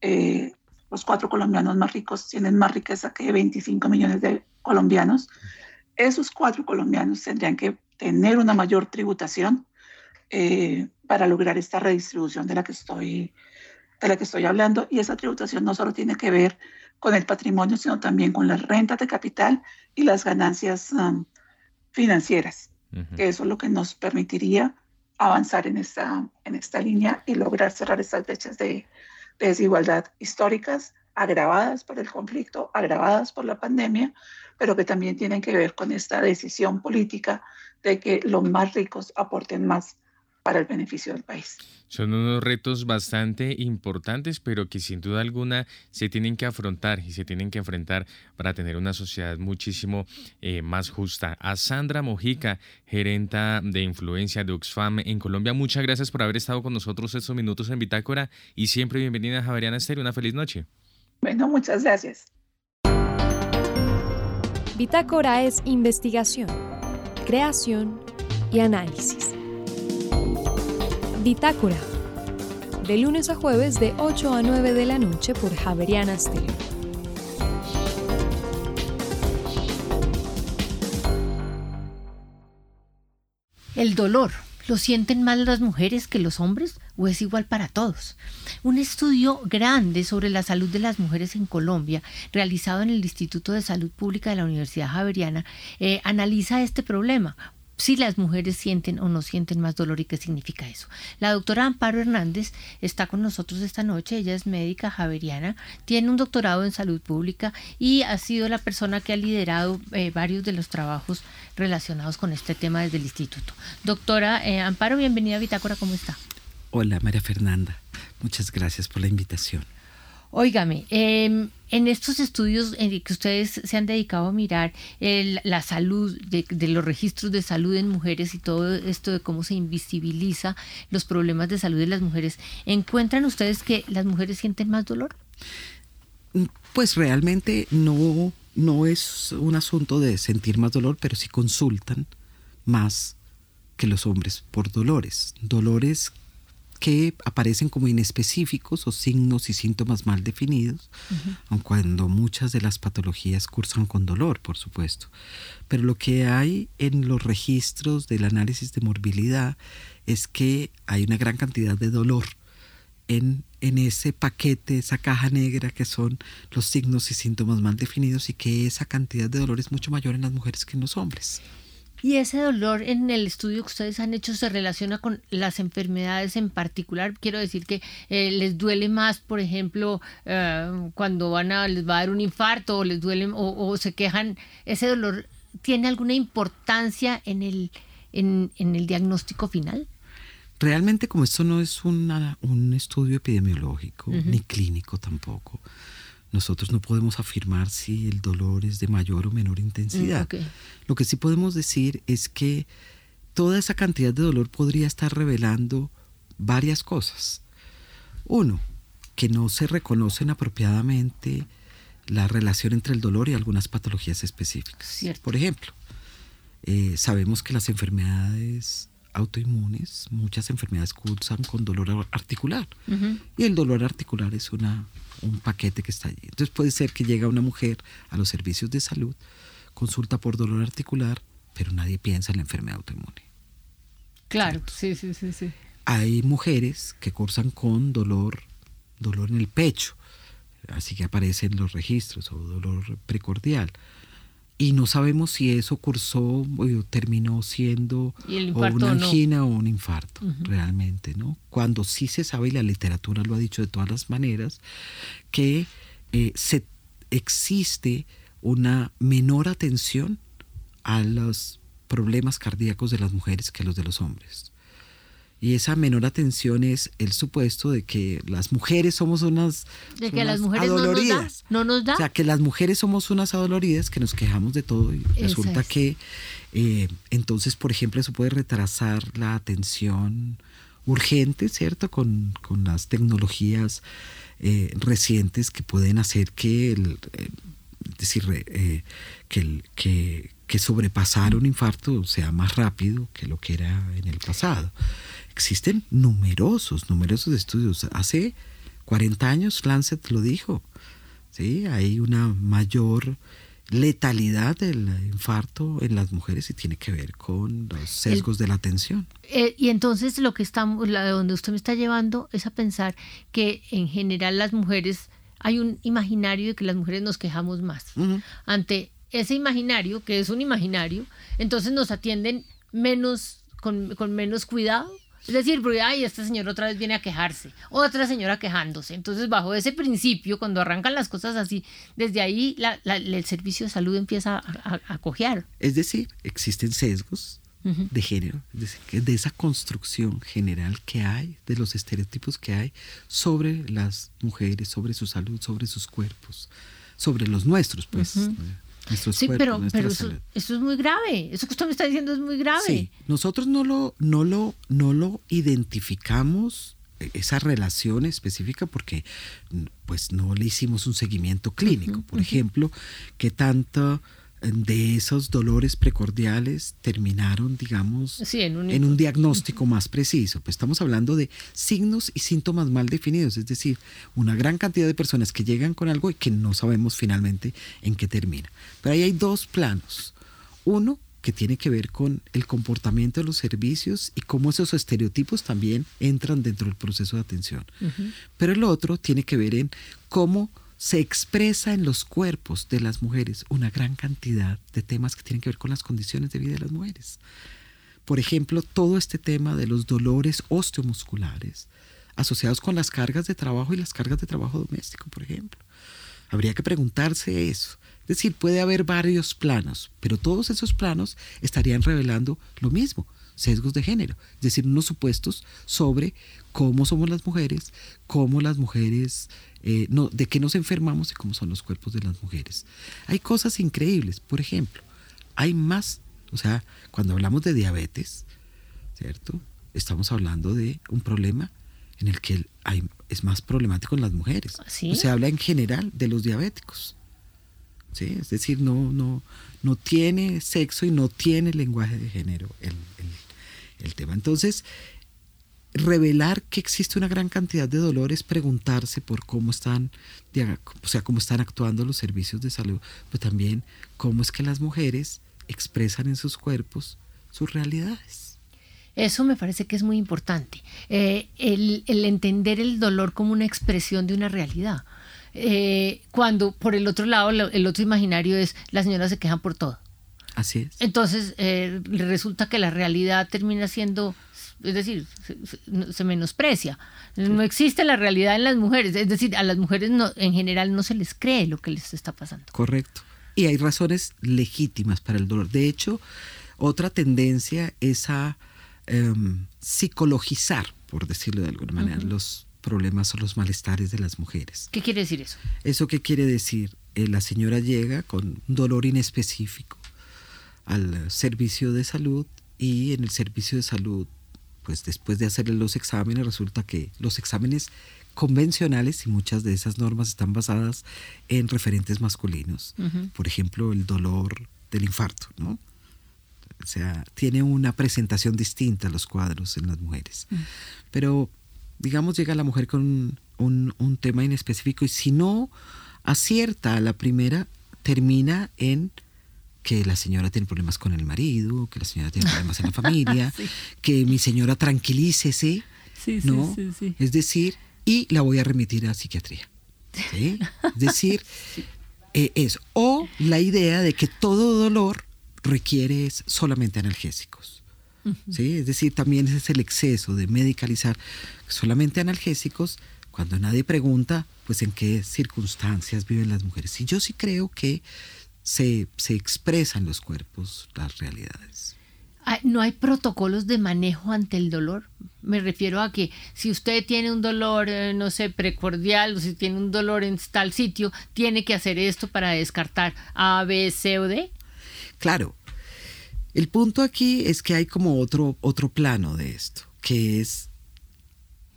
eh, los cuatro colombianos más ricos tienen más riqueza que 25 millones de colombianos. Esos cuatro colombianos tendrían que tener una mayor tributación eh, para lograr esta redistribución de la que estoy de la que estoy hablando y esa tributación no solo tiene que ver con el patrimonio sino también con las rentas de capital y las ganancias um, financieras. Que eso es lo que nos permitiría avanzar en esta en esta línea y lograr cerrar estas fechas de, desigualdad históricas agravadas por el conflicto, agravadas por la pandemia, pero que también tienen que ver con esta decisión política de que los más ricos aporten más para el beneficio del país. Son unos retos bastante importantes, pero que sin duda alguna se tienen que afrontar y se tienen que enfrentar para tener una sociedad muchísimo eh, más justa. A Sandra Mojica, gerenta de influencia de Oxfam en Colombia, muchas gracias por haber estado con nosotros estos minutos en Bitácora y siempre bienvenida a Javeriana Estéreo. Una feliz noche. Bueno, muchas gracias. Bitácora es investigación, creación y análisis Bitácora. De lunes a jueves de 8 a 9 de la noche por Javeriana Stereo. El dolor. ¿Lo sienten más las mujeres que los hombres o es igual para todos? Un estudio grande sobre la salud de las mujeres en Colombia, realizado en el Instituto de Salud Pública de la Universidad Javeriana, eh, analiza este problema si las mujeres sienten o no sienten más dolor y qué significa eso. La doctora Amparo Hernández está con nosotros esta noche, ella es médica javeriana, tiene un doctorado en salud pública y ha sido la persona que ha liderado eh, varios de los trabajos relacionados con este tema desde el instituto. Doctora eh, Amparo, bienvenida a Bitácora, ¿cómo está? Hola María Fernanda, muchas gracias por la invitación. Óigame, em, en estos estudios en que ustedes se han dedicado a mirar la salud de, los registros de salud en mujeres y todo esto de cómo se invisibiliza los problemas de salud de las mujeres, ¿encuentran ustedes que las mujeres sienten más dolor? Pues realmente no, no es un asunto de sentir más dolor, pero sí consultan más que los hombres por dolores, dolores que aparecen como inespecíficos o signos y síntomas mal definidos, aun cuando muchas de las patologías cursan con dolor, por supuesto. Pero lo que hay en los registros del análisis de morbilidad es que hay una gran cantidad de dolor en, en, ese paquete, esa caja negra que son los signos y síntomas mal definidos y que esa cantidad de dolor es mucho mayor en las mujeres que en los hombres. Y ese dolor en el estudio que ustedes han hecho se relaciona con las enfermedades en particular. Quiero decir que eh, les duele más, por ejemplo, eh, cuando van a les va a dar un infarto o les duele o, se quejan. Ese dolor tiene alguna importancia en el en, el diagnóstico final. Realmente, como esto no es un estudio epidemiológico ni clínico tampoco, nosotros no podemos afirmar si el dolor es de mayor o menor intensidad. Mm, Lo que sí podemos decir es que toda esa cantidad de dolor podría estar revelando varias cosas. Uno, que no se reconocen apropiadamente la relación entre el dolor y algunas patologías específicas. Por ejemplo, eh, sabemos que las enfermedades autoinmunes, muchas enfermedades cursan con dolor articular. Y el dolor articular es una un paquete que está allí. Entonces puede ser que llega una mujer a los servicios de salud, consulta por dolor articular pero nadie piensa en la enfermedad autoinmune. Claro, sí, sí, sí, sí. Hay mujeres que cursan con dolor, dolor en el pecho, así que aparecen los registros, o dolor precordial. Y no sabemos si eso cursó o terminó siendo o una angina o, un infarto, realmente, ¿no? Cuando sí se sabe, y la literatura lo ha dicho de todas las maneras, que eh, se, existe una menor atención a los problemas cardíacos de las mujeres que los de los hombres. Y esa menor atención es el supuesto de que las mujeres somos unas, de que las mujeres adoloridas. No nos, da, O sea, que las mujeres somos unas adoloridas que nos quejamos de todo y resulta que eh, entonces, por ejemplo, eso puede retrasar la atención urgente, ¿cierto? Con, con las tecnologías eh, recientes que pueden hacer que el, eh, decir, que, el, que, que sobrepasar un infarto sea más rápido que lo que era en el pasado. Existen numerosos, numerosos estudios. Hace 40 años Lancet lo dijo. ¿sí? Hay una mayor letalidad del infarto en las mujeres y tiene que ver con los sesgos de la atención. Eh, y entonces lo que estamos, donde usted me está llevando es a pensar que en general las mujeres hay un imaginario de que las mujeres nos quejamos más. Ante ese imaginario, que es un imaginario, entonces nos atienden menos, con, menos cuidado. Es decir, porque, ay, esta señora otra vez viene a quejarse, otra señora quejándose. Entonces, bajo ese principio, cuando arrancan las cosas así, desde ahí el servicio de salud empieza a, a, cojear. Es decir, existen sesgos de género, es decir, de esa construcción general que hay, de los estereotipos que hay sobre las mujeres, sobre su salud, sobre sus cuerpos, sobre los nuestros, pues sí, pero, pero eso, es muy grave. Eso que usted me está diciendo es muy grave. Sí, nosotros no lo, no lo, no lo identificamos e, esa relación específica porque pues no le hicimos un seguimiento clínico. Por ejemplo, que tanto de esos dolores precordiales terminaron, digamos, en, un, diagnóstico más preciso. Pues estamos hablando de signos y síntomas mal definidos, es decir, una gran cantidad de personas que llegan con algo y que no sabemos finalmente en qué termina. Pero ahí hay dos planos. Uno que tiene que ver con el comportamiento de los servicios y cómo esos estereotipos también entran dentro del proceso de atención. Pero el otro tiene que ver en cómo se expresa en los cuerpos de las mujeres una gran cantidad de temas que tienen que ver con las condiciones de vida de las mujeres. Por ejemplo, todo este tema de los dolores osteomusculares asociados con las cargas de trabajo y las cargas de trabajo doméstico, por ejemplo. Habría que preguntarse eso. Es decir, puede haber varios planos, pero todos esos planos estarían revelando lo mismo, sesgos de género, es decir, unos supuestos sobre cómo somos las mujeres, cómo las mujeres, eh, no, de qué nos enfermamos y cómo son los cuerpos de las mujeres. Hay cosas increíbles, por ejemplo, hay más, o sea, cuando hablamos de diabetes, ¿cierto? Estamos hablando de un problema en el que hay, es más problemático en las mujeres. Se habla en general de los diabéticos. ¿sí? Es decir, no, no, no tiene sexo y no tiene lenguaje de género el, el tema. Entonces, revelar que existe una gran cantidad de dolores, preguntarse por cómo están, o sea, cómo están actuando los servicios de salud, pero también cómo es que las mujeres expresan en sus cuerpos sus realidades. Eso me parece que es muy importante, eh, el, entender el dolor como una expresión de una realidad. Eh, cuando por el otro lado, el otro imaginario es las señoras se quejan por todo. Así es. Entonces, eh, resulta que la realidad termina siendo, es decir, se, menosprecia. No existe la realidad en las mujeres. Es decir, a las mujeres no, en general no se les cree lo que les está pasando. Correcto. Y hay razones legítimas para el dolor. De hecho, otra tendencia es a em, psicologizar, por decirlo de alguna manera, los problemas o los malestares de las mujeres. ¿Qué quiere decir eso? ¿Eso qué quiere decir? Eh, la señora llega con un dolor inespecífico al servicio de salud y en el servicio de salud, pues después de hacerle los exámenes, resulta que los exámenes convencionales y muchas de esas normas están basadas en referentes masculinos. Por ejemplo, el dolor del infarto, ¿no? O sea, tiene una presentación distinta a los cuadros en las mujeres. Pero, digamos, llega la mujer con un, un tema inespecífico y si no acierta a la primera, termina en que la señora tiene problemas con el marido, que la señora tiene problemas en la familia, que mi señora tranquilícese, sí, ¿no? Sí, es decir, y la voy a remitir a psiquiatría. Es decir, eh, es o la idea de que todo dolor requiere solamente analgésicos. ¿sí? Es decir, también es el exceso de medicalizar solamente analgésicos cuando nadie pregunta pues en qué circunstancias viven las mujeres. Y yo sí creo que se, se expresan los cuerpos las realidades. ¿No hay protocolos de manejo ante el dolor? Me refiero a que si usted tiene un dolor, eh, no sé, precordial, o si tiene un dolor en tal sitio, tiene que hacer esto para descartar A, B, C o D. Claro. El punto aquí es que hay como otro, otro plano de esto, que es,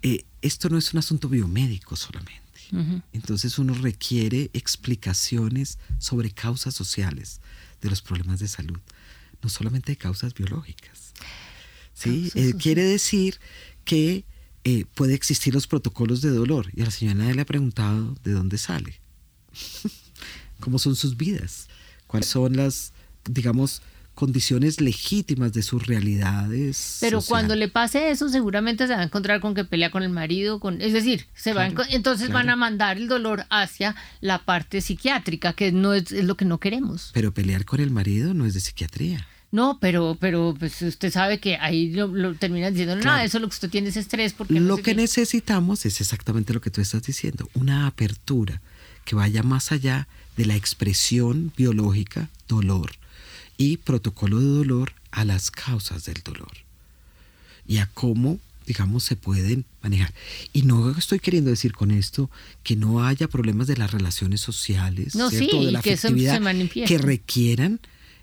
eh, esto no es un asunto biomédico solamente. Entonces uno requiere explicaciones sobre causas sociales de los problemas de salud no solamente de causas biológicas. ¿sí? Eh, quiere decir que eh, puede existir los protocolos de dolor. Y a la señora nadie le ha preguntado de dónde sale, cómo son sus vidas, cuáles son las, digamos, condiciones legítimas de sus realidades. Pero cuando le pase eso, seguramente se va a encontrar con que pelea con el marido, con, es decir, se va entonces van a mandar el dolor hacia la parte psiquiátrica, que no es, lo que no queremos. Pero pelear con el marido no es de psiquiatría. No, pero, pero pues usted sabe que ahí lo, termina diciendo, no, eso lo que usted tiene es estrés. Porque lo que necesitamos es exactamente lo que tú estás diciendo, una apertura que vaya más allá de la expresión biológica, dolor, y protocolo de dolor a las causas del dolor. Y a cómo digamos, se pueden manejar. Y no estoy queriendo decir con esto que no haya problemas de las relaciones sociales, de la afectividad, que requieran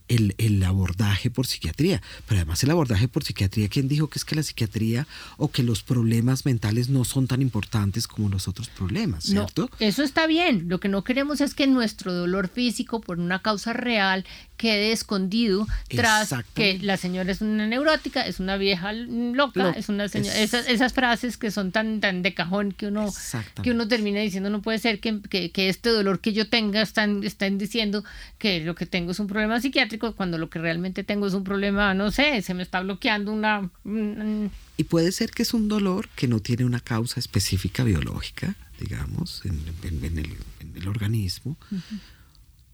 el, abordaje por psiquiatría. Pero además el abordaje por psiquiatría, ¿quién dijo que es que la psiquiatría o que los problemas mentales no son tan importantes como los otros problemas, ¿cierto? eso está bien. Lo que no queremos es que nuestro dolor físico por una causa real quede escondido tras que la señora es una neurótica, es una vieja loca, es una señora, esas, frases que son tan, tan de cajón que uno, que uno termina diciendo no puede ser que, que, este dolor que yo tenga están, están diciendo que lo que tengo es un problema psiquiátrico cuando lo que realmente tengo es un problema, no sé, se me está bloqueando una... Y puede ser que es un dolor que no tiene una causa específica biológica, digamos, en, el, organismo.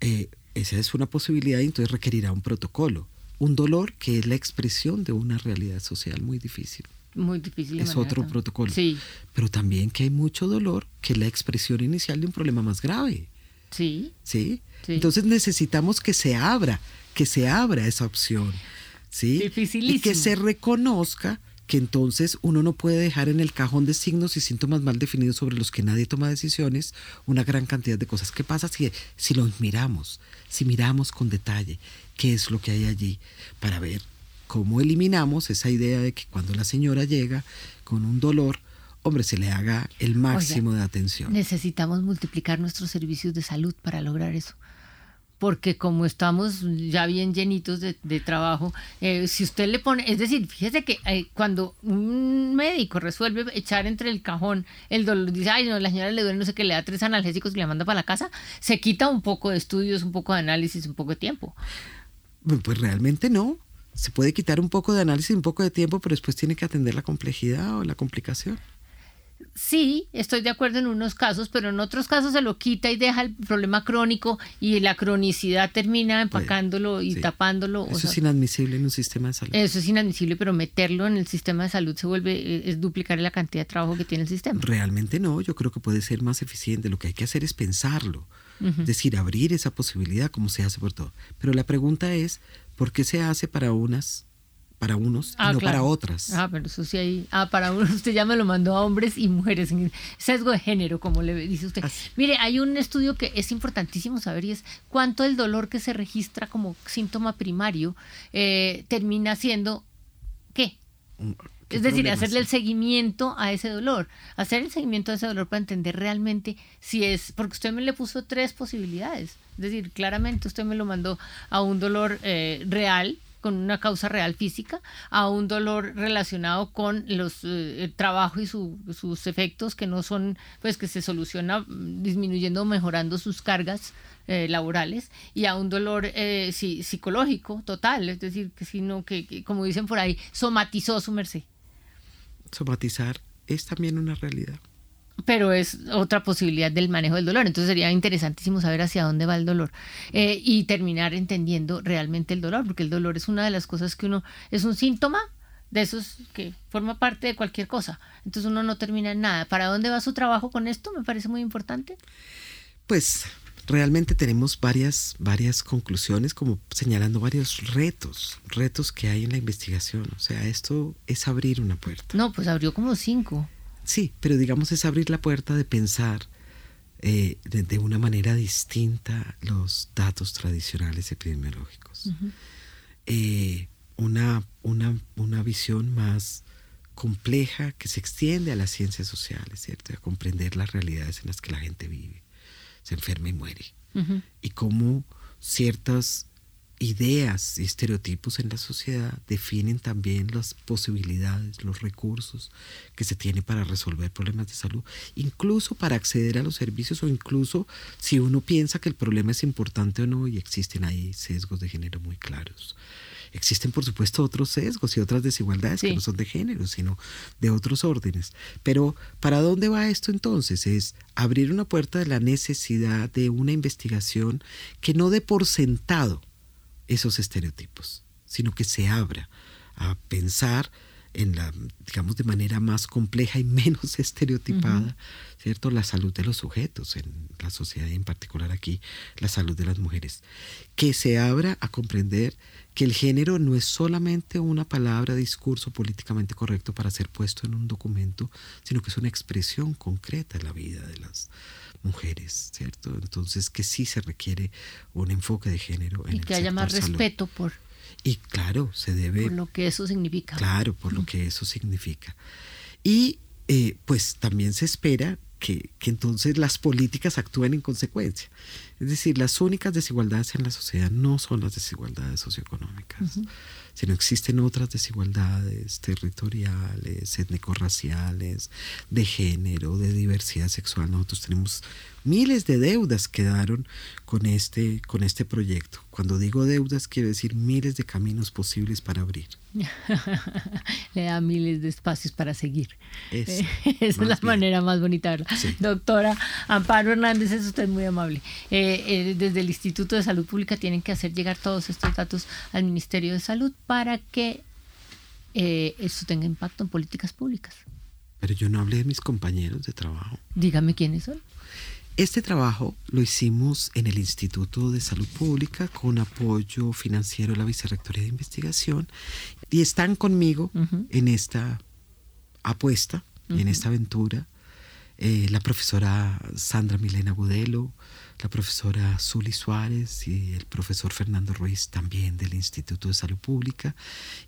Esa es una posibilidad y entonces requerirá un protocolo. Un dolor que es la expresión de una realidad social muy difícil. Muy difícil. Es otro protocolo. Sí. Pero también que hay mucho dolor que es la expresión inicial de un problema más grave. Sí. Sí. Entonces necesitamos que se abra, que se abra esa opción. ¿Sí? Dificilísimo. Y que se reconozca que entonces uno no puede dejar en el cajón de signos y síntomas mal definidos sobre los que nadie toma decisiones una gran cantidad de cosas. ¿Qué pasa si, si los miramos, si miramos con detalle qué es lo que hay allí para ver cómo eliminamos esa idea de que cuando la señora llega con un dolor, hombre, se le haga el máximo de atención? Necesitamos multiplicar nuestros servicios de salud para lograr eso porque como estamos ya bien llenitos de, trabajo, eh, si usted le pone, es decir, fíjese que eh, cuando un médico resuelve echar entre el cajón el dolor, dice, ay, no, la señora le duele, no sé qué, le da tres analgésicos y le manda para la casa, se quita un poco de estudios, un poco de análisis, un poco de tiempo. Pues realmente no. Se puede quitar un poco de análisis, un poco de tiempo, pero después tiene que atender la complejidad o la complicación. Sí, estoy de acuerdo en unos casos, pero en otros casos se lo quita y deja el problema crónico y la cronicidad termina empacándolo y tapándolo. Eso es inadmisible en un sistema de salud. Eso es inadmisible, pero meterlo en el sistema de salud se vuelve, eh, es duplicar la cantidad de trabajo que tiene el sistema. Realmente no, yo creo que puede ser más eficiente. Lo que hay que hacer es pensarlo, es decir, abrir esa posibilidad como se hace por todo. Pero la pregunta es, ¿por qué se hace para unas para unos y ah, no para otras. Ah, pero eso sí hay. Ah, para unos, usted ya me lo mandó a hombres y mujeres. Sesgo de género, como le dice usted. Mire, hay un estudio que es importantísimo saber y es cuánto el dolor que se registra como síntoma primario eh, termina siendo qué. Es decir, hacerle el seguimiento a ese dolor, hacer el seguimiento a ese dolor para entender realmente si es, porque usted me le puso tres posibilidades, es decir, claramente usted me lo mandó a un dolor eh, real, con una causa real física, a un dolor relacionado con los, eh, el trabajo y sus efectos que no son, pues que se soluciona mm, disminuyendo o mejorando sus cargas eh, laborales y a un dolor eh, psicológico total, es decir, que sino que, como dicen por ahí, somatizó su merced. Somatizar es también una realidad pero es otra posibilidad del manejo del dolor. Entonces sería interesantísimo saber hacia dónde va el dolor eh, y terminar entendiendo realmente el dolor, porque el dolor es una de las cosas que uno, es un síntoma de esos que forma parte de cualquier cosa. Entonces uno no termina en nada. ¿Para dónde va su trabajo con esto? Me parece muy importante. Pues realmente tenemos varias, varias conclusiones, como señalando varios retos, retos que hay en la investigación. O sea, esto es abrir una puerta. No, pues abrió como cinco. Sí, pero digamos es abrir la puerta de pensar eh, de, una manera distinta los datos tradicionales epidemiológicos. Eh, una, una, una, visión más compleja que se extiende a las ciencias sociales, ¿cierto? A comprender las realidades en las que la gente vive, se enferma y muere. Y cómo ciertas ideas y estereotipos en la sociedad definen también las posibilidades, los recursos que se tiene para resolver problemas de salud, incluso para acceder a los servicios o incluso si uno piensa que el problema es importante o no y existen ahí sesgos de género muy claros. Existen, por supuesto, otros sesgos y otras desigualdades que no son de género, sino de otros órdenes. Pero, ¿para dónde va esto entonces? Es abrir una puerta de la necesidad de una investigación que no dé por sentado esos estereotipos, sino que se abra a pensar en la, digamos, de manera más compleja y menos estereotipada, ¿cierto? La salud de los sujetos en la sociedad y en particular aquí la salud de las mujeres. Que se abra a comprender que el género no es solamente una palabra, discurso políticamente correcto para ser puesto en un documento, sino que es una expresión concreta de la vida de las mujeres, ¿cierto? Entonces que sí se requiere un enfoque de género. En y que haya más respeto por... Y claro, se debe... Por lo que eso significa. Claro, por lo que eso significa. Y eh, pues también se espera que, que, entonces las políticas actúen en consecuencia. Es decir, las únicas desigualdades en la sociedad no son las desigualdades socioeconómicas sino existen otras desigualdades territoriales, étnico-raciales, de género, de diversidad sexual. Nosotros tenemos miles de deudas que quedaron con este, con este proyecto. Cuando digo deudas, quiero decir miles de caminos posibles para abrir. Le da miles de espacios para seguir. Esa es la manera más bonita. Doctora Amparo Hernández, es usted muy amable. Eh, eh, desde el Instituto de Salud Pública tienen que hacer llegar todos estos datos al Ministerio de Salud para que eh, esto tenga impacto en políticas públicas. Pero yo no hablé de mis compañeros de trabajo. Dígame quiénes son. Este trabajo lo hicimos en el Instituto de Salud Pública con apoyo financiero de la Vicerrectoría de Investigación y están conmigo en esta apuesta, en esta aventura, eh, la profesora Sandra Milena Gudelo, la profesora Zuli Suárez y el profesor Fernando Ruiz también del Instituto de Salud Pública.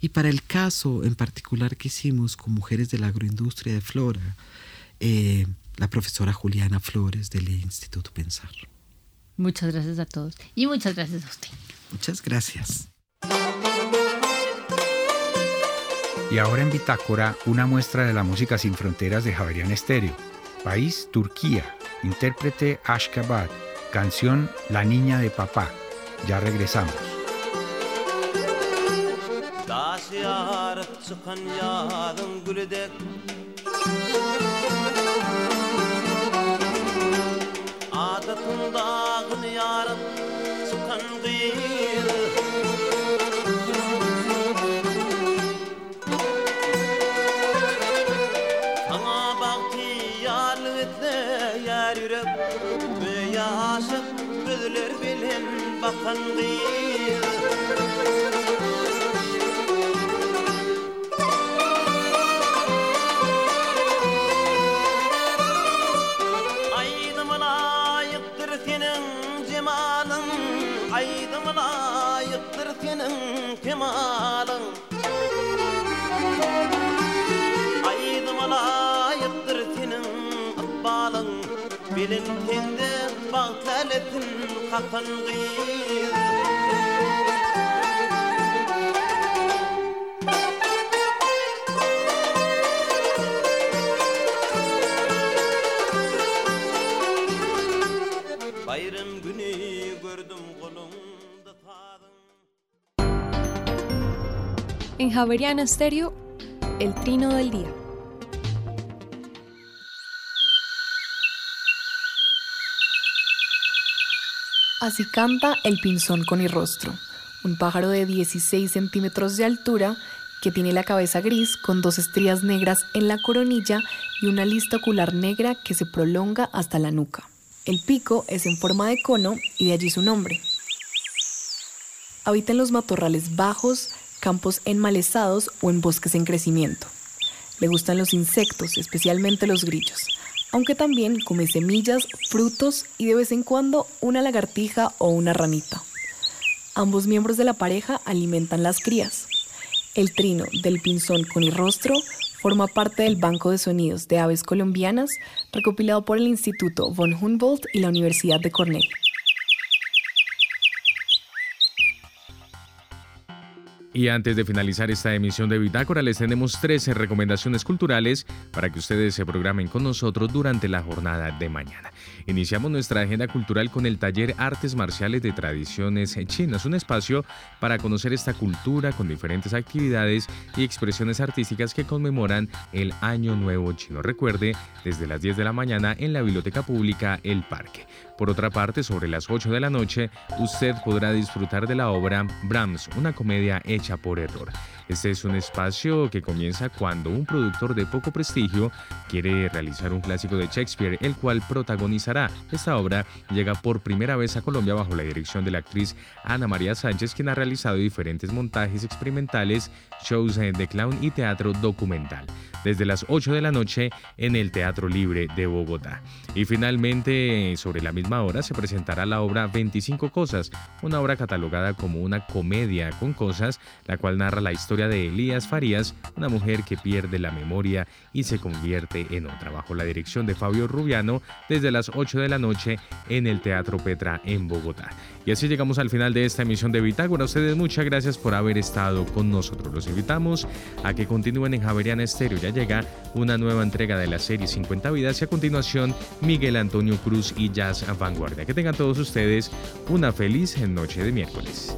Y para el caso en particular que hicimos con mujeres de la agroindustria de Flora, eh, la profesora Juliana Flores del Instituto Pensar. Muchas gracias a todos y muchas gracias a usted. Muchas gracias. Y ahora en Bitácora, una muestra de la música sin fronteras de Javerian Estéreo. País, Turquía. Intérprete Ashkabad. Canción La Niña de Papá. Ya regresamos. Adı kundağın yarım sukan gıyır Sana baktı yarlıklı yer yürek Ve yaşık gözler bilen bakan gıyır En Javeriana Stereo, el trino del día. Así canta el pinzón con rostro, un pájaro de 16 centímetros de altura que tiene la cabeza gris con dos estrías negras en la coronilla y una lista ocular negra que se prolonga hasta la nuca. El pico es en forma de cono y de allí su nombre. Habita en los matorrales bajos, campos enmalezados o en bosques en crecimiento. Le gustan los insectos, especialmente los grillos, aunque también come semillas, frutos y de vez en cuando una lagartija o una ranita. Ambos miembros de la pareja alimentan las crías. El trino del pinzón con rostro forma parte del Banco de Sonidos de Aves Colombianas recopilado por el Instituto von Humboldt y la Universidad de Cornell. Y antes de finalizar esta emisión de Bitácora, les tenemos 13 recomendaciones culturales para que ustedes se programen con nosotros durante la jornada de mañana. Iniciamos nuestra agenda cultural con el taller Artes Marciales de Tradiciones Chinas, un espacio para conocer esta cultura con diferentes actividades y expresiones artísticas que conmemoran el Año Nuevo Chino. Recuerde, desde las 10 de la mañana en la Biblioteca Pública El Parque. Por otra parte, sobre las 8 de la noche, usted podrá disfrutar de la obra Brahms, una comedia hecha por error. Este es un espacio que comienza cuando un productor de poco prestigio quiere realizar un clásico de Shakespeare, el cual protagonizará. Esta obra llega por primera vez a Colombia bajo la dirección de la actriz Ana María Sánchez, quien ha realizado diferentes montajes experimentales, shows de clown y teatro documental desde las 8 de la noche en el Teatro Libre de Bogotá. Y finalmente, sobre la misma hora, se presentará la obra 25 Cosas, una obra catalogada como una comedia con cosas, la cual narra la historia de Elías Farías, una mujer que pierde la memoria y se convierte en otra, bajo la dirección de Fabio Rubiano, desde las 8 de la noche en el Teatro Petra en Bogotá. Y así llegamos al final de esta emisión de Bitácora. A ustedes muchas gracias por haber estado con nosotros. Los invitamos a que continúen en Javeriana Estéreo. Ya llega una nueva entrega de la serie 50 vidas y a continuación Miguel Antonio Cruz y Jazz Vanguardia. Que tengan todos ustedes una feliz noche de miércoles.